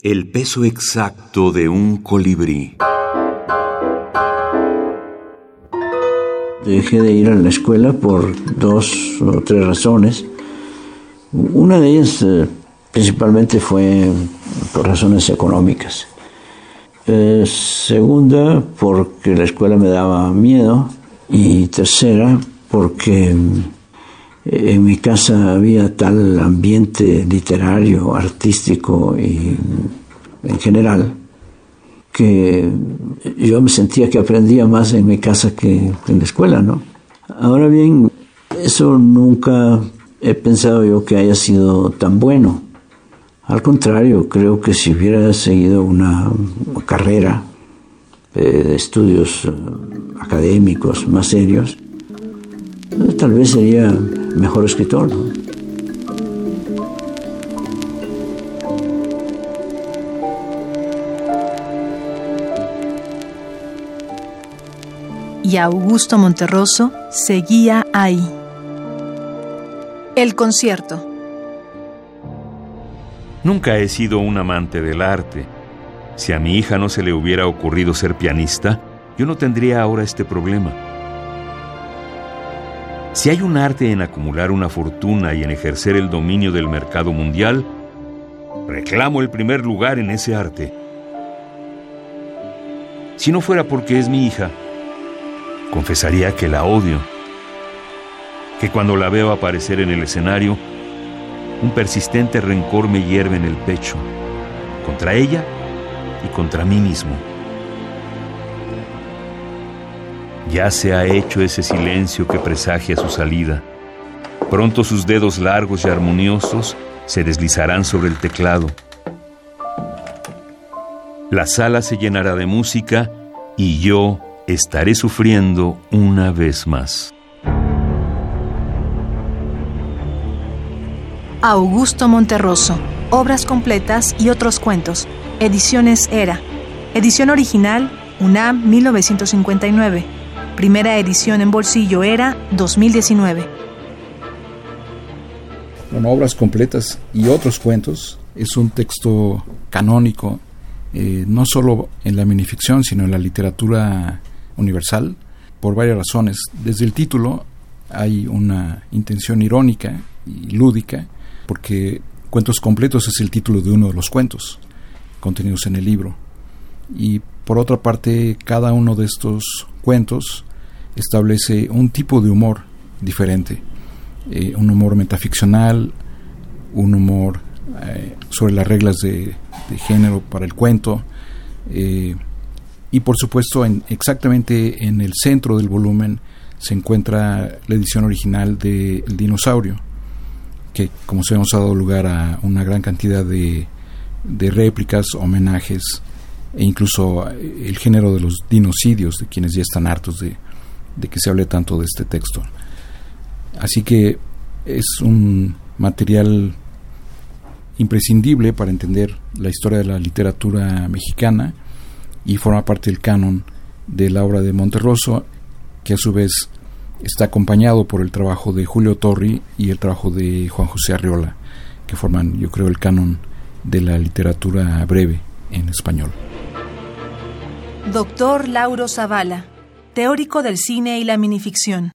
El peso exacto de un colibrí. Dejé de ir a la escuela por dos o tres razones. Una de ellas eh, principalmente fue por razones económicas. Eh, segunda, porque la escuela me daba miedo. Y tercera, porque en mi casa había tal ambiente literario, artístico y en general que yo me sentía que aprendía más en mi casa que en la escuela, ¿no? Ahora bien, eso nunca he pensado yo que haya sido tan bueno. Al contrario, creo que si hubiera seguido una carrera de estudios eh, académicos más serios, tal vez sería mejor escritor. Y Augusto Monterroso seguía ahí. El concierto. Nunca he sido un amante del arte. Si a mi hija no se le hubiera ocurrido ser pianista, yo no tendría ahora este problema. Si hay un arte en acumular una fortuna y en ejercer el dominio del mercado mundial, reclamo el primer lugar en ese arte. Si no fuera porque es mi hija, confesaría que la odio, que cuando la veo aparecer en el escenario, un persistente rencor me hierve en el pecho, contra ella y contra mí mismo. Ya se ha hecho ese silencio que presagia su salida. Pronto sus dedos largos y armoniosos se deslizarán sobre el teclado. La sala se llenará de música y yo estaré sufriendo una vez más. Augusto Monterroso, obras completas y otros cuentos. Ediciones Era. Edición original, UNAM 1959. Primera edición en bolsillo era 2019. Bueno, obras completas y otros cuentos es un texto canónico, eh, no solo en la minificción, sino en la literatura universal, por varias razones. Desde el título hay una intención irónica y lúdica, porque Cuentos completos es el título de uno de los cuentos contenidos en el libro. Y por otra parte, cada uno de estos cuentos establece un tipo de humor diferente, eh, un humor metaficcional, un humor eh, sobre las reglas de, género para el cuento, eh, y por supuesto en, exactamente en el centro del volumen se encuentra la edición original de El dinosaurio, que como se ha dado lugar a una gran cantidad de, de réplicas, homenajes e incluso el género de los dinocidios, de quienes ya están hartos de, de que se hable tanto de este texto. Así que es un material imprescindible para entender la historia de la literatura mexicana y forma parte del canon de la obra de Monterroso, que a su vez está acompañado por el trabajo de Julio Torri y el trabajo de Juan José Arriola, que forman, yo creo, el canon de la literatura breve en español. Doctor Lauro Zavala teórico del cine y la minificción.